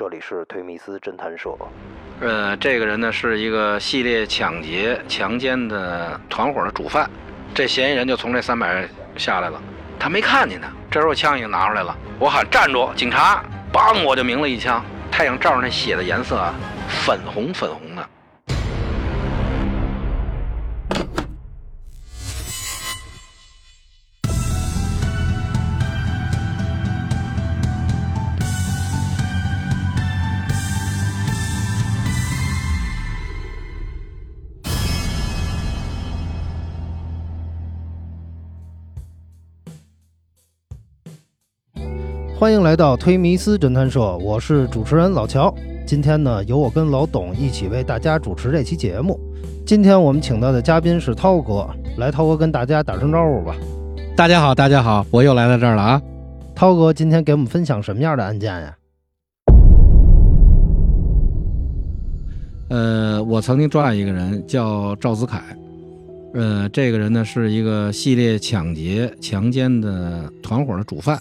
这里是推米斯侦探社。呃，这个人呢是一个系列抢劫、强奸的团伙的主犯，这嫌疑人就从这三百下来了，他没看见他，这时候枪已经拿出来了，我喊站住，警察，梆，我就鸣了一枪，太阳照着那血的颜色啊，粉红粉红的。欢迎来到推迷思侦探社，我是主持人老乔。今天呢，由我跟老董一起为大家主持这期节目。今天我们请到的嘉宾是涛哥，来，涛哥跟大家打声招呼吧。大家好，大家好，我又来到这儿了啊。涛哥今天给我们分享什么样的案件呀？呃，我曾经抓过一个人，叫赵子凯。呃，这个人呢是一个系列抢劫、强奸的团伙的主犯。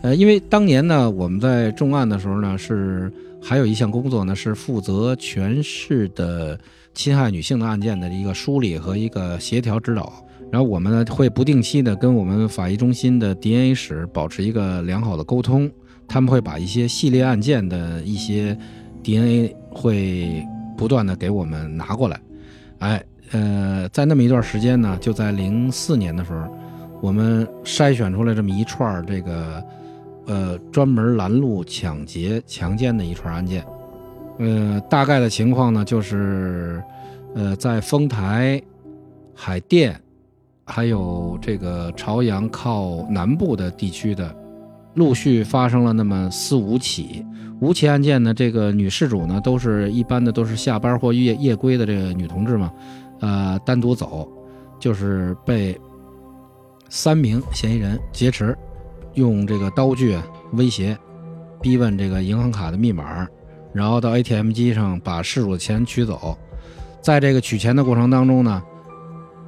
呃，因为当年呢，我们在重案的时候呢，是还有一项工作呢，是负责全市的侵害女性的案件的一个梳理和一个协调指导。然后我们呢会不定期的跟我们法医中心的 DNA 室保持一个良好的沟通，他们会把一些系列案件的一些 DNA 会不断的给我们拿过来。哎，呃，在那么一段时间呢，就在零四年的时候，我们筛选出来这么一串这个。呃，专门拦路抢劫、强奸的一串案件。呃，大概的情况呢，就是，呃，在丰台、海淀，还有这个朝阳靠南部的地区的，陆续发生了那么四五起。五起案件呢，这个女事主呢，都是一般的都是下班或夜夜归的这个女同志嘛，呃，单独走，就是被三名嫌疑人劫持。用这个刀具威胁、逼问这个银行卡的密码，然后到 ATM 机上把事主的钱取走。在这个取钱的过程当中呢，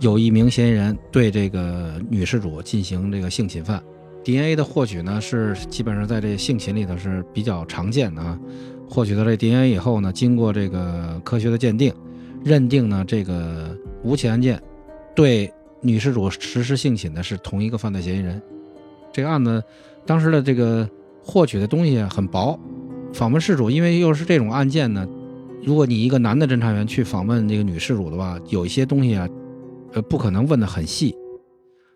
有一名嫌疑人对这个女事主进行这个性侵犯。DNA 的获取呢，是基本上在这性侵里头是比较常见的啊。获取到这 DNA 以后呢，经过这个科学的鉴定，认定呢这个五起案件对女事主实施性侵的是同一个犯罪嫌疑人。这个案子当时的这个获取的东西很薄，访问事主，因为又是这种案件呢，如果你一个男的侦查员去访问这个女事主的话，有一些东西啊，呃，不可能问的很细。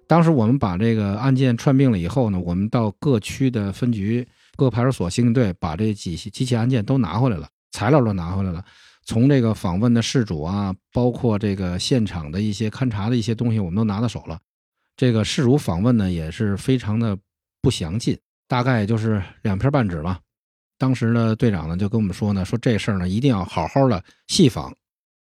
当时我们把这个案件串并了以后呢，我们到各区的分局、各派出所、刑警队，把这几几起案件都拿回来了，材料都拿回来了。从这个访问的事主啊，包括这个现场的一些勘查的一些东西，我们都拿到手了。这个事主访问呢也是非常的不详尽，大概也就是两篇半纸吧。当时呢，队长呢就跟我们说呢，说这事儿呢一定要好好的细访，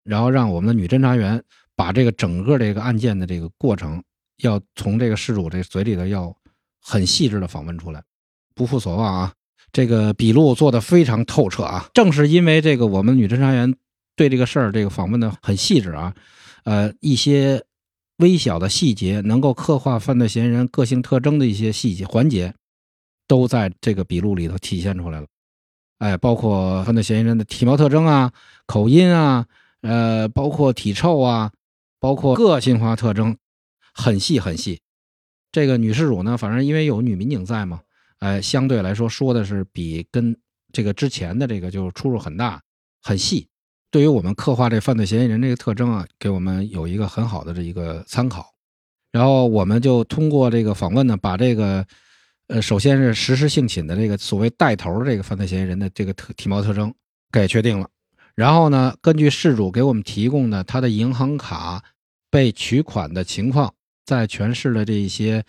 然后让我们的女侦查员把这个整个这个案件的这个过程，要从这个事主这嘴里头要很细致的访问出来。不负所望啊，这个笔录做的非常透彻啊。正是因为这个我们女侦查员对这个事儿这个访问的很细致啊，呃一些。微小的细节能够刻画犯罪嫌疑人个性特征的一些细节环节，都在这个笔录里头体现出来了。哎，包括犯罪嫌疑人的体貌特征啊、口音啊、呃，包括体臭啊，包括个性化特征，很细很细。这个女事主呢，反正因为有女民警在嘛，哎，相对来说说的是比跟这个之前的这个就出入很大，很细。对于我们刻画这犯罪嫌疑人这个特征啊，给我们有一个很好的这一个参考。然后我们就通过这个访问呢，把这个呃，首先是实施性侵的这个所谓带头的这个犯罪嫌疑人的这个特体貌特征给确定了。然后呢，根据事主给我们提供的他的银行卡被取款的情况，在全市的这一些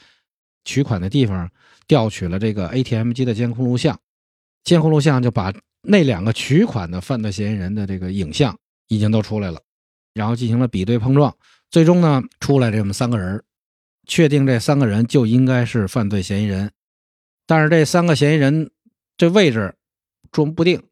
取款的地方调取了这个 ATM 机的监控录像，监控录像就把。那两个取款的犯罪嫌疑人的这个影像已经都出来了，然后进行了比对碰撞，最终呢出来这么三个人，确定这三个人就应该是犯罪嫌疑人，但是这三个嫌疑人这位置捉不定，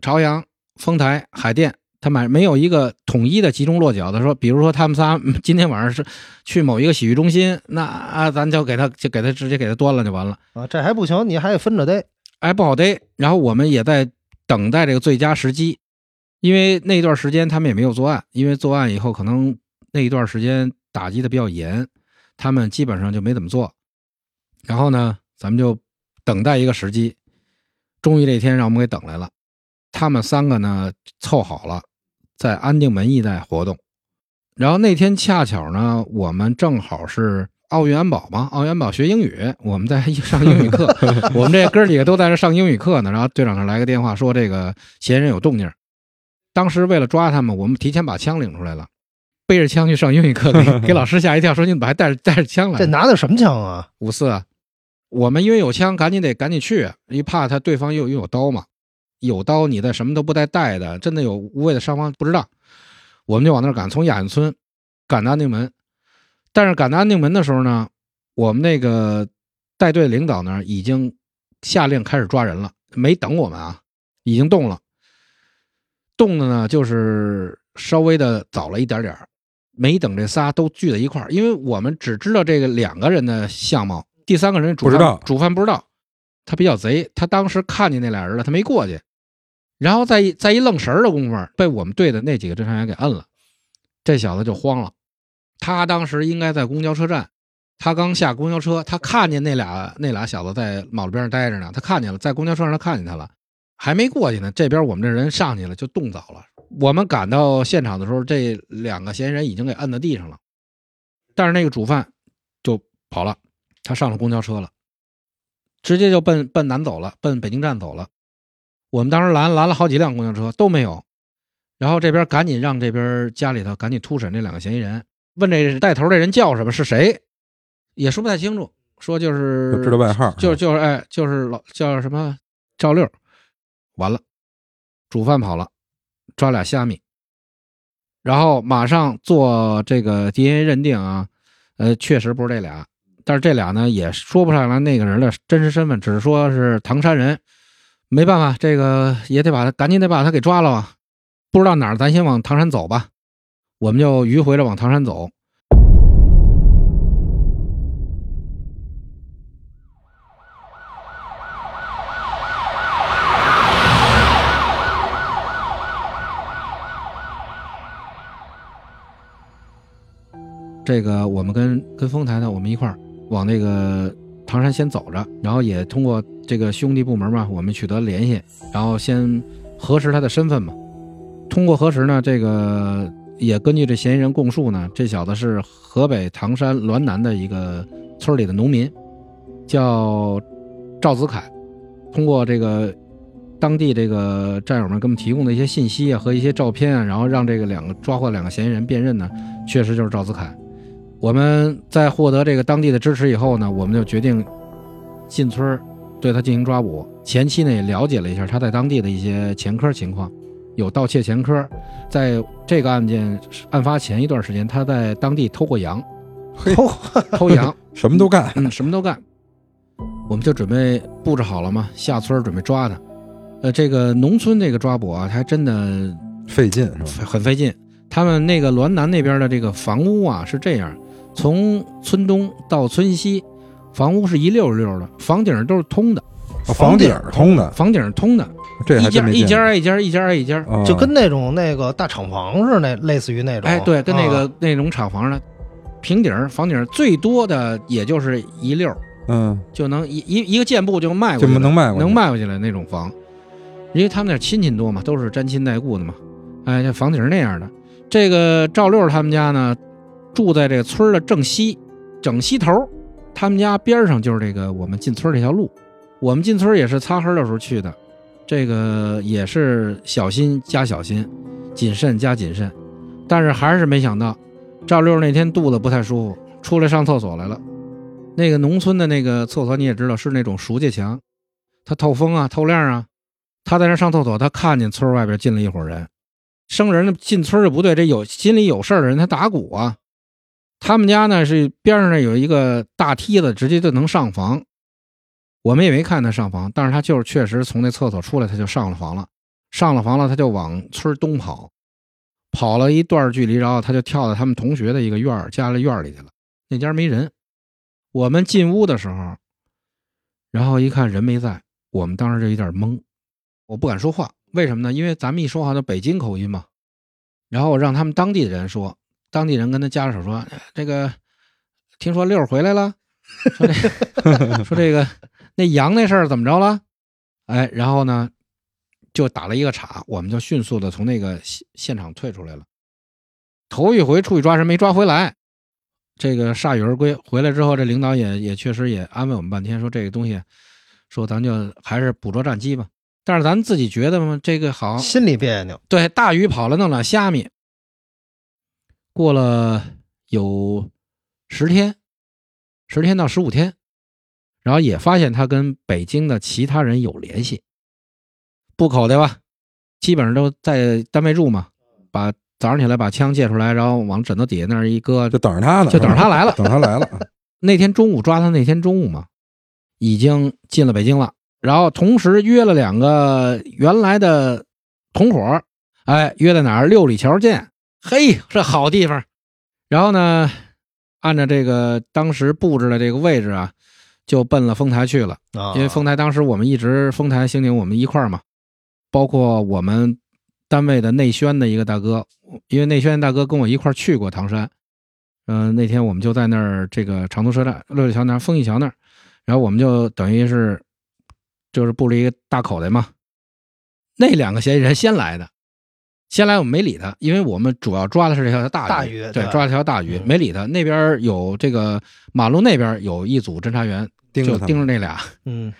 朝阳、丰台、海淀，他们没有一个统一的集中落脚的说，比如说他们仨今天晚上是去某一个洗浴中心，那啊咱就给他就给他直接给他端了就完了啊，这还不行，你还得分着逮。哎，不好逮。然后我们也在等待这个最佳时机，因为那段时间他们也没有作案，因为作案以后可能那一段时间打击的比较严，他们基本上就没怎么做。然后呢，咱们就等待一个时机，终于这天让我们给等来了。他们三个呢凑好了，在安定门一带活动。然后那天恰巧呢，我们正好是奥运安保嘛，奥运安保学英语，我们在上英语课，我们这哥几个都在这上英语课呢。然后队长那来个电话说这个嫌疑人有动静。当时为了抓他们，我们提前把枪领出来了，背着枪去上英语课，给 给老师吓一跳，说你怎么还带着带着枪来？这拿的什么枪啊？五四啊，我们因为有枪，赶紧得赶紧去，一怕他对方又又有刀嘛，有刀你再什么都不带带的，真的有无谓的伤亡不知道。我们就往那儿赶，从雅运村赶到安定门。但是赶到安定门的时候呢，我们那个带队领导呢已经下令开始抓人了，没等我们啊，已经动了。动的呢就是稍微的早了一点点没等这仨都聚在一块儿，因为我们只知道这个两个人的相貌，第三个人主犯不知道主犯不知道，他比较贼，他当时看见那俩人了，他没过去。然后在一在一愣神儿的功夫，被我们队的那几个侦查员给摁了，这小子就慌了。他当时应该在公交车站，他刚下公交车，他看见那俩那俩小子在马路边上待着呢，他看见了，在公交车上他看见他了，还没过去呢，这边我们这人上去了，就动早了。我们赶到现场的时候，这两个嫌疑人已经给摁在地上了，但是那个主犯就跑了，他上了公交车了，直接就奔奔南走了，奔北京站走了。我们当时拦拦了好几辆公交车都没有，然后这边赶紧让这边家里头赶紧突审这两个嫌疑人，问这带头这人叫什么是谁，也说不太清楚，说就是就知道外号，就是就是哎就是老叫什么赵六，完了，主犯跑了，抓俩虾米，然后马上做这个 DNA 认定啊，呃，确实不是这俩，但是这俩呢也说不上来那个人的真实身份，只是说是唐山人。没办法，这个也得把他赶紧得把他给抓了吧。不知道哪儿，咱先往唐山走吧。我们就迂回着往唐山走。这个我们跟跟丰台呢，我们一块儿往那个唐山先走着，然后也通过这个兄弟部门嘛，我们取得联系，然后先核实他的身份嘛。通过核实呢，这个也根据这嫌疑人供述呢，这小子是河北唐山滦南的一个村里的农民，叫赵子凯。通过这个当地这个战友们给我们提供的一些信息啊和一些照片啊，然后让这个两个抓获两个嫌疑人辨认呢，确实就是赵子凯。我们在获得这个当地的支持以后呢，我们就决定进村对他进行抓捕。前期呢也了解了一下他在当地的一些前科情况，有盗窃前科。在这个案件案发前一段时间，他在当地偷过羊，偷，偷羊，什么都干，嗯，什么都干。我们就准备布置好了嘛，下村准备抓他。呃，这个农村这个抓捕啊，还真的费劲是吧？很费劲。他们那个滦南那边的这个房屋啊是这样，从村东到村西，房屋是一溜一溜的，房顶都是通的，哦房顶通的，房顶是通的，一家一家挨一家，一家挨一家。哦就跟那种那个大厂房似的，类似于那种。哎，对，跟那个、啊那种厂房似的，平顶儿房顶儿最多的也就是一溜儿，嗯，就能一一一个箭步就迈过去了，能迈过去能迈过去了那种房，因为他们那亲戚多嘛，都是沾亲带故的嘛。哎，这房顶是那样的。这个赵六他们家呢，住在这个村的正西，正西头。他们家边上就是这个我们进村这条路。我们进村也是擦黑的时候去的，这个也是小心加小心，谨慎加谨慎。但是还是没想到，赵六那天肚子不太舒服，出来上厕所来了。那个农村的那个厕所你也知道是那种熟界墙，它透风啊，透亮啊。他在那上厕所，他看见村外边进了一伙人，生人进村就不对，这有心里有事的人他打鼓啊。他们家呢是边上那有一个大梯子，直接就能上房。我们也没看他上房，但是他就是确实从那厕所出来，他就上了房了。上了房了，他就往村东跑，跑了一段距离，然后他就跳到他们同学的一个院儿家里院里去了。那家没人。我们进屋的时候，然后一看人没在，我们当时就有点懵，我不敢说话，为什么呢？因为咱们一说话就北京口音嘛，然后让他们当地的人说，当地人跟他家属说：“这个听说六回来了，说这 说这个那羊那事儿怎么着了？”哎，然后呢，就打了一个岔，我们就迅速的从那个现现场退出来了。头一回出去抓人没抓回来，这个铩羽而归。回来之后，这领导也也确实也安慰我们半天，说这个东西，说咱就还是捕捉战机吧。但是咱自己觉得嘛，这个好，心里别扭。对，大鱼跑了，弄俩虾米。过了有十天，十天到十五天，然后也发现他跟北京的其他人有联系，布口对吧，基本上都在单位住嘛，把。早上起来把枪借出来，然后往枕头底下那儿一搁，就等着他呢，就等着他来了，等他来了。那天中午抓他那天中午嘛，已经进了北京了。然后同时约了两个原来的同伙，哎，约在哪儿？六里桥见。嘿，这好地方。然后呢，按照这个当时布置的这个位置啊，就奔了丰台去了。因为丰台当时我们一直丰台刑警我们一块儿嘛，包括我们。单位的内宣的一个大哥，因为内宣大哥跟我一块儿去过唐山，嗯，那天我们就在那儿这个长途车站六里桥那儿丰益桥那儿，然后我们就等于是就是布了一个大口袋嘛。那两个嫌疑人先来的，先来我们没理他，因为我们主要抓的是这条大鱼，对，抓了条大鱼，没理他。那边有这个马路那边有一组侦查员，就盯着那俩，嗯，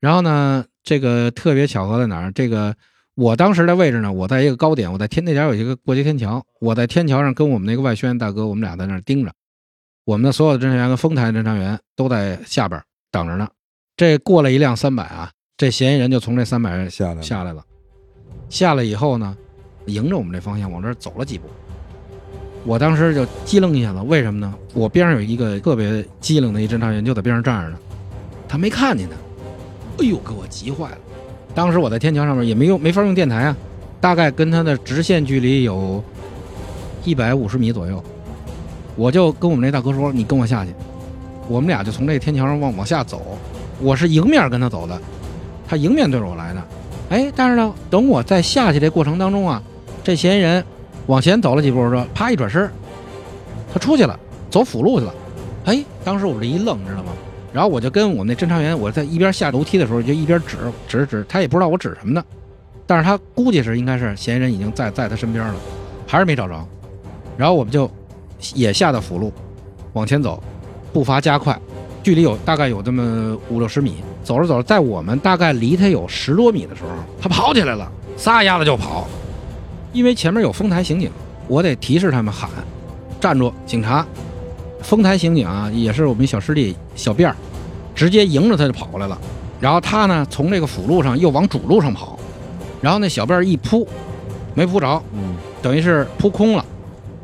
然后呢，这个特别巧合在哪儿？这个。我当时的位置呢，我在一个高点，我在天那点有一个过街天桥，我在天桥上跟我们那个外宣大哥，我们俩在那儿盯着，我们的所有的侦查员跟丰台侦查员都在下边等着呢。这过了一辆三百啊，这嫌疑人就从这三百下来下来了，下来以后呢，迎着我们这方向往这走了几步，我当时就机灵一下子，为什么呢？我边上有一个特别机灵的一侦查员就在边上站着呢，他没看见他，哎呦，给我急坏了。当时我在天桥上面也没用，没法用电台啊，大概跟他的直线距离有一百五十米左右，我就跟我们那大哥说：“你跟我下去。”我们俩就从这天桥上往往下走，我是迎面跟他走的，他迎面对着我来的。哎，但是呢，等我在下去这过程当中啊，这嫌疑人往前走了几步，说啪一转身，他出去了，走辅路去了。哎，当时我这一愣，知道吗？然后我就跟我那侦查员，我在一边下楼梯的时候，就一边指指指，他也不知道我指什么呢，但是他估计是应该是嫌疑人已经在在他身边了，还是没找着。然后我们就也下到辅路，往前走，步伐加快，距离有大概有这么五六十米。走着走着，在我们大概离他有十多米的时候，他跑起来了，撒丫子就跑。因为前面有丰台刑警，我得提示他们喊，站住，警察。丰台刑警啊，也是我们小师弟小辫儿，直接迎着他就跑过来了。然后他呢，从这个辅路上又往主路上跑，然后那小辫儿一扑，没扑着，嗯，等于是扑空了。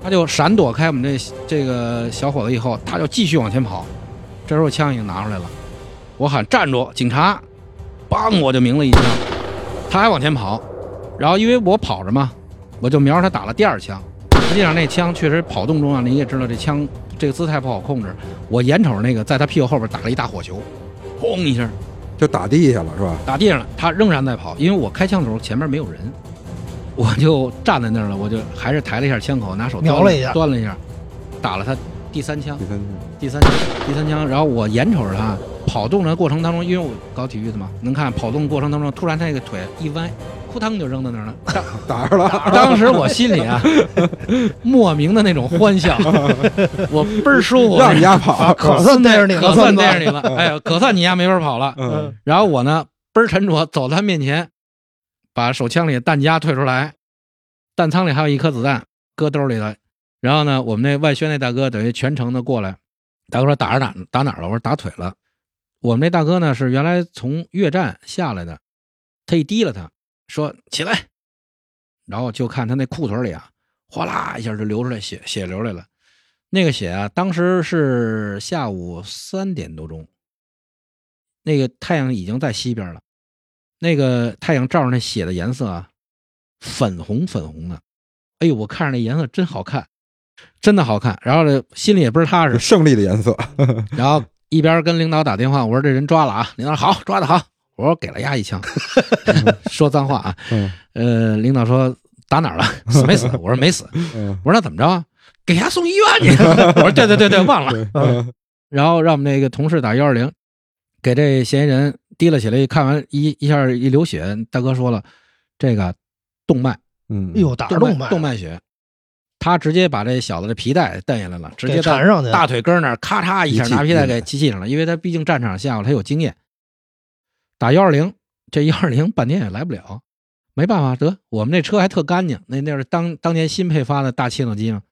他就闪躲开我们这这个小伙子以后，他就继续往前跑。这时候枪已经拿出来了，我喊站住，警察，梆我就鸣了一枪，他还往前跑。然后因为我跑着嘛，我就瞄着他打了第二枪。实际上那枪确实跑动中啊，你也知道这枪。这个姿态不好控制，我眼瞅着那个在他屁股后边打了一大火球，轰一下，就打地下了，是吧？打地上了，他仍然在跑，因为我开枪的时候前面没有人，我就站在那儿了，我就还是抬了一下枪口，拿手瞄了一下，端了一下，打了他第三枪，第三枪，第三枪，第三枪，然后我眼瞅着他跑动的过程当中，因为我搞体育的嘛，能看跑动过程当中，突然他那个腿一歪。扑腾就扔在那儿了，打着了。当时我心里啊，莫名的那种欢笑，我倍儿舒服。让你丫跑，可算逮着你了，可算逮着你了。哎呀，可算你丫没法跑了。嗯。然后我呢，倍儿沉着，走到他面前，把手枪里的弹夹退出来，弹仓里还有一颗子弹，搁兜里头。然后呢，我们那外宣那大哥等于全程的过来，大哥说打着打打哪了？我说打腿了。我们那大哥呢是原来从越战下来的，他一提了他。说起来，然后就看他那裤腿里啊，哗啦一下就流出来血，血流来了。那个血啊，当时是下午三点多钟，那个太阳已经在西边了，那个太阳照着那血的颜色啊，粉红粉红的。哎呦，我看着那颜色真好看，真的好看。然后呢心里也不是踏实，胜利的颜色。然后一边跟领导打电话，我说这人抓了啊，领导好，抓的好。我说给了丫一枪，说脏话啊。嗯呃，领导说打哪儿了？死没死？我说没死。嗯我说那怎么着啊？给丫送医院去。我说对对对对，忘了。嗯然后让我们那个同事打幺二零，给这嫌疑人提了起来，一看完一一下一流血，大哥说了，这个动脉，嗯，哎呦，打动动脉，动脉血，他直接把这小子的皮带蹬下来了，直接缠上去大腿根儿那儿咔嚓一下拿皮带给系系上了，因为他毕竟战场下过，他有经验。打幺二零，这幺二零半天也来不了，没办法，得我们那车还特干净，那那是当当年新配发的大切诺基嘛，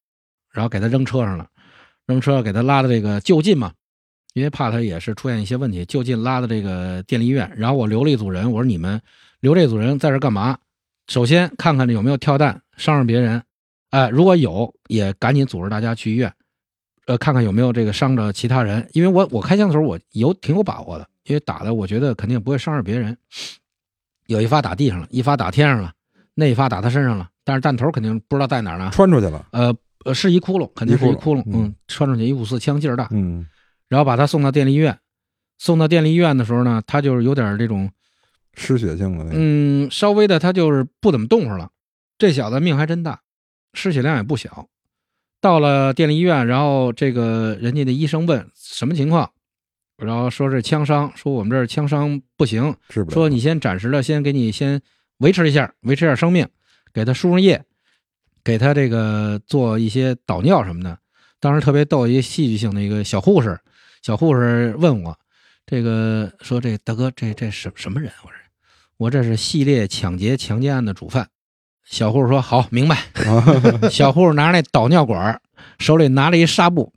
然后给他扔车上了，扔车给他拉到这个就近嘛，因为怕他也是出现一些问题，就近拉到这个电力医院。然后我留了一组人，我说你们留这组人在这干嘛？首先看看这有没有跳弹伤着别人，哎，如果有，也赶紧组织大家去医院，呃，看看有没有这个伤着其他人。因为我我开枪的时候我有挺有把握的，因为打的我觉得肯定不会伤着别人。有一发打地上了，一发打天上了，那一发打他身上了，但是弹头肯定不知道在哪儿呢。穿出去了，呃呃，是一窟窿，肯定是一一窟窿嗯嗯，穿出去一五四枪劲儿大，嗯然后把他送到电力医院。送到电力医院的时候呢，他就是有点这种，失血性的那个，嗯，稍微的他就是不怎么动活了。这小子命还真大，失血量也不小。到了电力医院，然后这个人家的医生问什么情况，然后说是枪伤，说我们这儿枪伤不行。说你先暂时的先给你先维持一下，维持一下生命，给他输上液，给他这个做一些导尿什么的。当时特别逗，一个戏剧性的一个小护士，小护士问我，这个说这大哥这这什什么人？我说我这是系列抢劫强奸案的主犯。小护士说好，明白。小护士拿着那导尿管，手里拿了一纱布，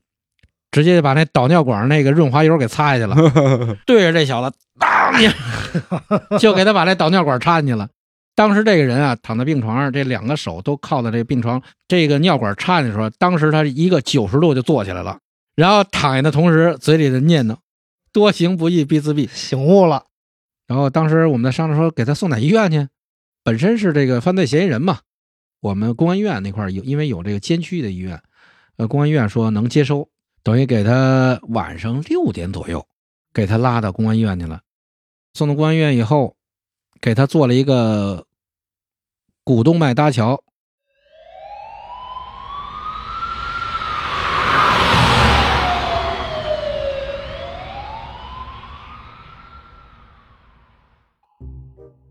直接就把那导尿管那个润滑油给擦下去了，对着这小子，当一下 就给他把那导尿管插进去了。当时这个人啊，躺在病床上，这两个手都靠在这个病床，这个尿管插进去的时候，当时他一个九十度就坐起来了，然后躺下的同时，嘴里的念叨：“多行不义必自毙。醒悟了，”然后当时我们在商量说，给他送哪医院去？本身是这个犯罪嫌疑人嘛，我们公安院那块有，因为有这个监区的医院，呃，公安院说能接收，等于给他晚上六点左右，给他拉到公安医院去了。送到公安医院以后，给他做了一个股动脉搭桥。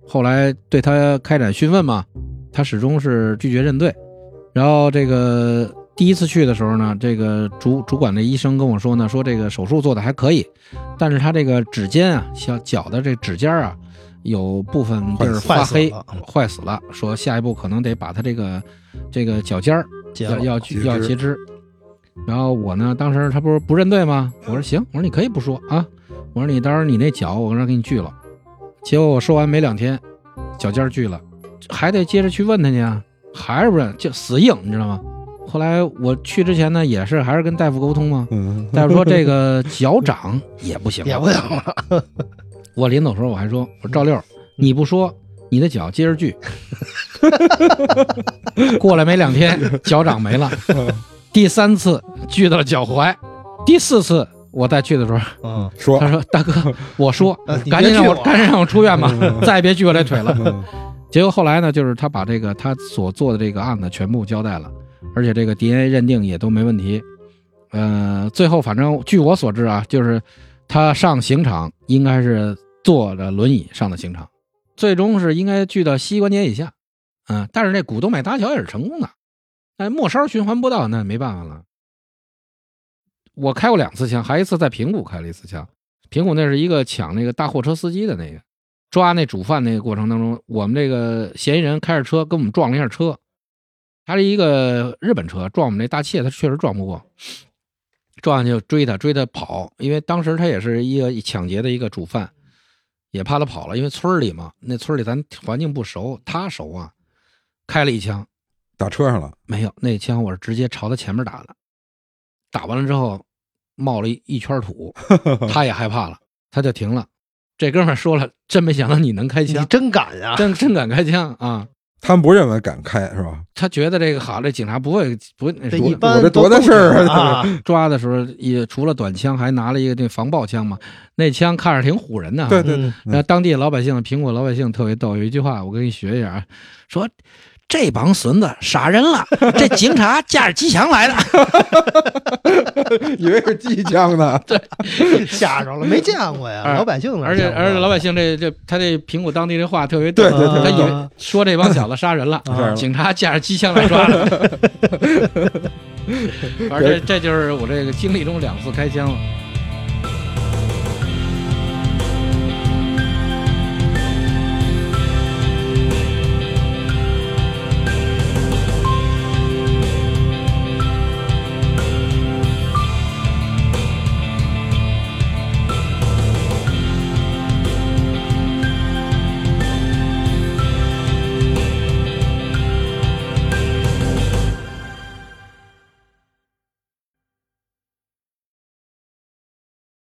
后来对他开展讯问嘛，他始终是拒绝认罪。然后这个第一次去的时候呢，这个主主管的医生跟我说呢，说这个手术做的还可以，但是他这个指尖啊，小脚的这指尖啊，有部分地儿发黑坏死了说下一步可能得把他这个这个脚尖儿要要要截肢。然后我呢，当时他不是不认罪吗？我说行，我说你可以不说啊，我说你到时候你那脚我让给你锯了。结果我说完没两天，脚尖儿锯了，还得接着去问他去啊，还是不认，就死硬，你知道吗？后来我去之前呢，也是还是跟大夫沟通嘛，嗯，大夫说这个脚掌也不行，也不行了，我临走时候我还说，我说赵六，你不说你的脚接着锯，过来没两天，脚掌没了，第三次锯到了脚踝，第四次我再去的时候，嗯，说。他说大哥，我说呃赶紧让我我。赶紧让我出院吧，再也别锯我这腿了。嗯。结果后来呢，就是他把这个他所做的这个案子全部交代了，而且这个 DNA 认定也都没问题。呃，最后反正据我所知啊，就是他上刑场应该是坐着轮椅上的刑场，最终是应该锯到膝关节以下。嗯，但是这股动脉搭桥也是成功的，但末梢循环不到，那没办法了。我开过两次枪，还一次在平谷开了一次枪。平谷那是一个抢那个大货车司机的那个，抓那主犯那个过程当中，我们这个嫌疑人开着车跟我们撞了一下车，他是一个日本车撞我们那大切，他确实撞不过，撞上去就追他，追他跑，因为当时他也是一个抢劫的一个主犯，也怕他跑了，因为村里嘛，那村里咱环境不熟，他熟啊，开了一枪，打车上了，没有，那枪我是直接朝他前面打的，打完了之后冒了一一圈土，他也害怕了，他就停了。这哥们儿说了，真没想到你能开你枪，真敢呀！真真敢开枪啊！他们不认为敢开是吧？他觉得这个好，这警察不会不会那说这一般我这多大事儿啊啊？抓的时候也除了短枪，还拿了一个那防爆枪嘛，那枪看着挺唬人的啊。对对嗯对，那当地老百姓，苹果老百姓特别逗，有一句话我跟你学一下啊，说这帮孙子杀人了，这警察架着机枪来的。以为是机枪呢。吓着了，没见过呀，老百姓哪而且而且老百姓这这他这苹果当地这话特别对，对对他以为啊说这帮小子杀人了，啊警察架着机枪来抓的。反正这这就是我这个经历中两次开枪了。